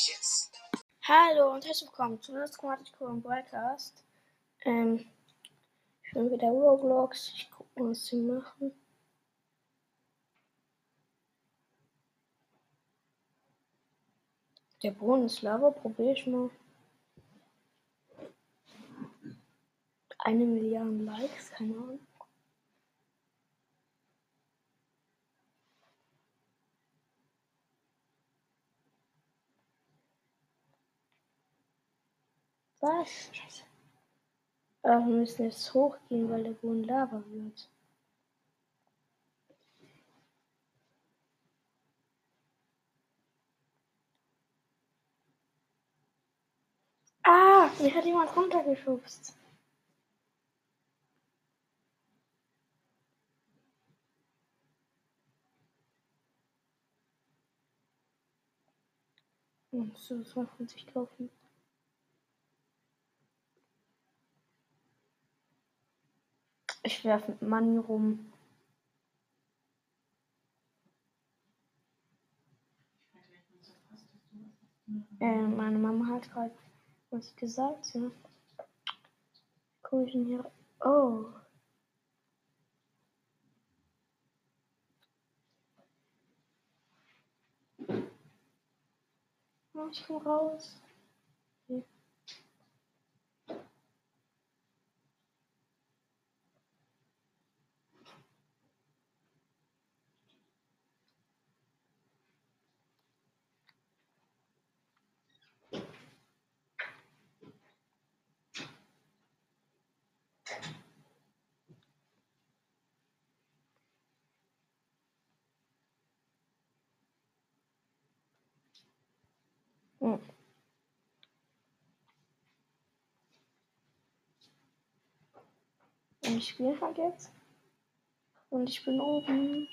Ashes. Hallo und herzlich willkommen zu Let's Chromatical Broadcast. Ähm, ich bin wieder Roblox. Ich gucke mal, was sie machen. Der Boden ist Lava, probiere ich mal. Eine Milliarde Likes, keine Ahnung. Was? Scheiße. Aber wir müssen jetzt hochgehen, weil der Boden Lava wird. Ah, mir hat jemand runtergeschubst. Und so soll von sich kaufen. Ich werfe mit Money rum. Äh, meine Mama hat gerade was gesagt, ja. Guck ich denn hier. Oh. Oh, ich komm raus. Hier. Hm. Und ich spiele halt jetzt. Und ich bin oben.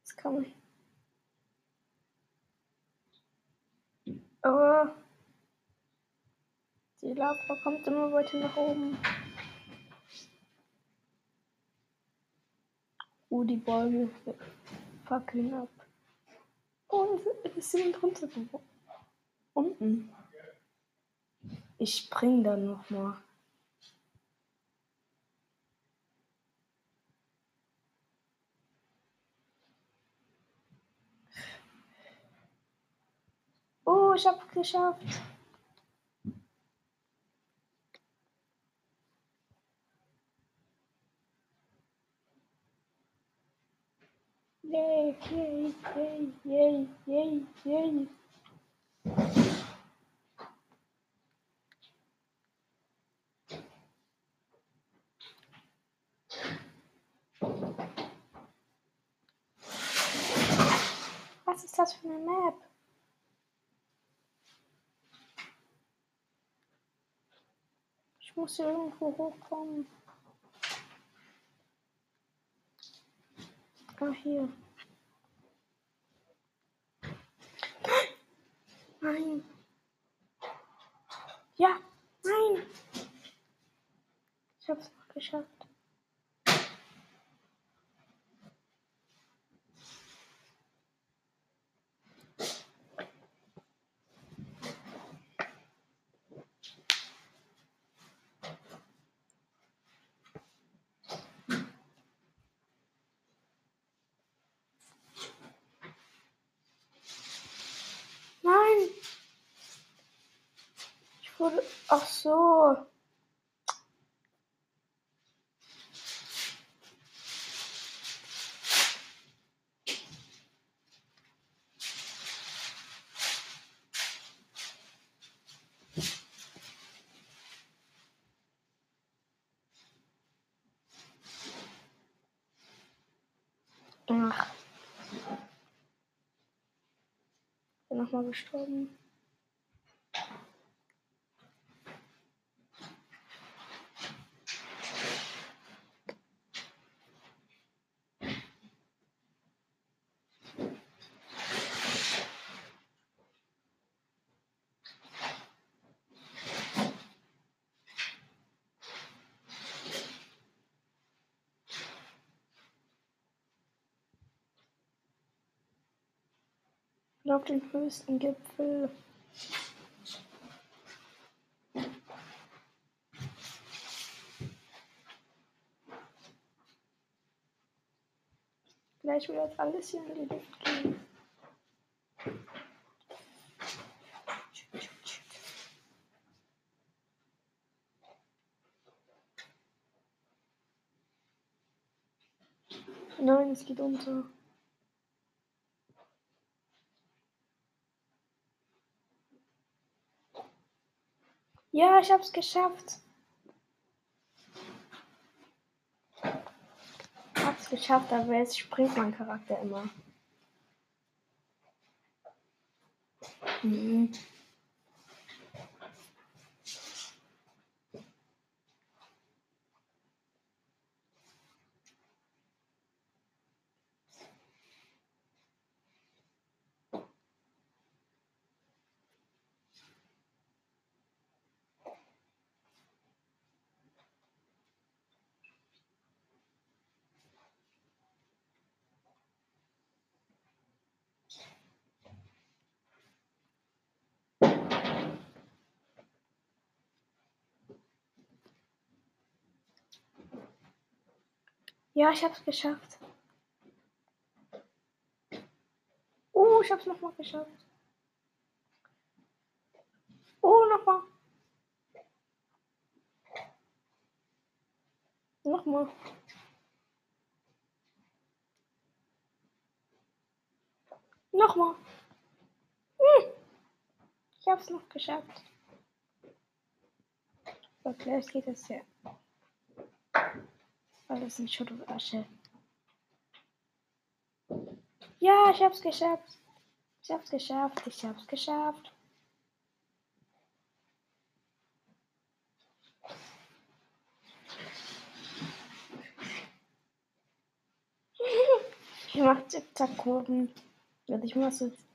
Jetzt kann man. Aber die Lava kommt immer weiter nach oben. Oh, die Bäume fackeln ab. Oh, es ist jemand drunter geworden. Unten. Ich spring dann noch mal. Oh, ich hab's geschafft. Yay, yay, yay, yay, yay, yay. Was ist das für eine Map? Ich muss hier irgendwo hochkommen. Ah, hier. Nein. Ja, nein. Ich hab's noch geschafft. Nein. Ich wurde. Ach so. Ach. Bin nochmal gestorben. Auf den höchsten Gipfel. Gleich wird alles hier in die Luft gehen. Nein, es geht unter. Ja, ich hab's geschafft. Hab's geschafft, aber jetzt springt mein Charakter immer. Mhm. Ja, ich hab's geschafft. Oh, ich hab's nochmal geschafft. Oh, nochmal. Nochmal. Nochmal. Hm. Ich hab's noch geschafft. So, gleich geht es ja. Alles in Schutt und Asche. Ja, ich hab's geschafft. Ich hab's geschafft. Ich hab's geschafft. Ich mach Zickzack-Kurven. Und ich muss jetzt.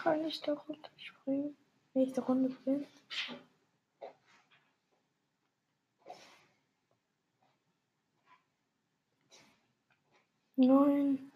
Kann ich da runterspringen? Wenn ich da runter bin? Nein.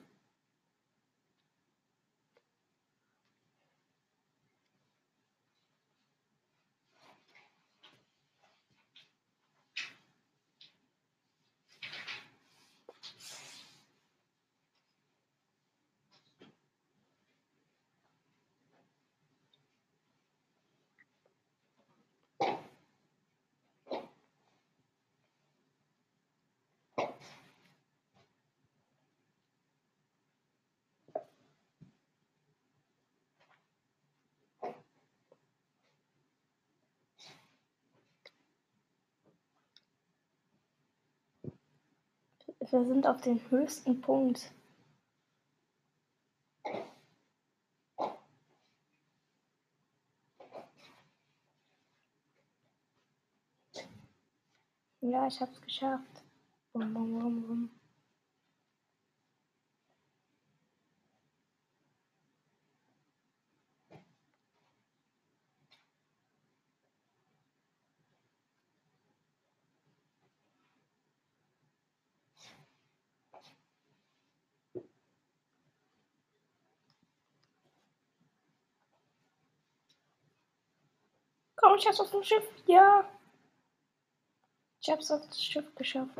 Wir sind auf den höchsten Punkt. Ja, ich hab's geschafft. Bum, bum, bum, bum. Komm, ich hab's auf dem Schiff. Ja. Ich hab's auf das Schiff geschafft.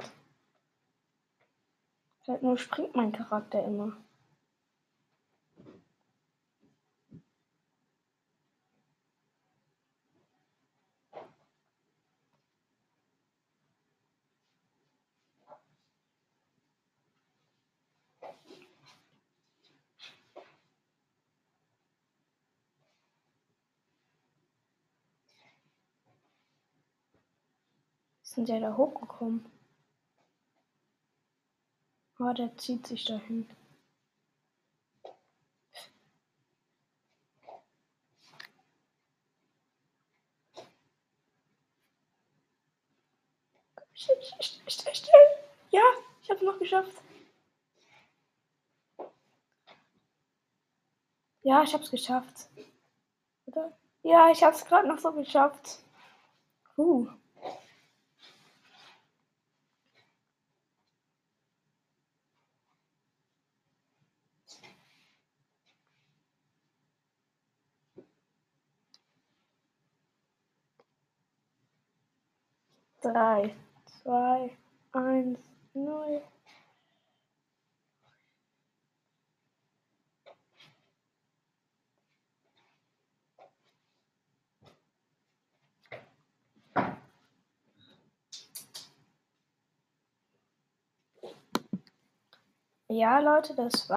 Halt nur springt mein Charakter immer. Sind ja da hochgekommen. Oh, der zieht sich dahin. Ja, ich hab's noch geschafft. Ja, ich hab's geschafft. Oder? Ja, ich hab's gerade noch so geschafft. Uh. 3, 2, 1, 0. Ja, Leute, das war.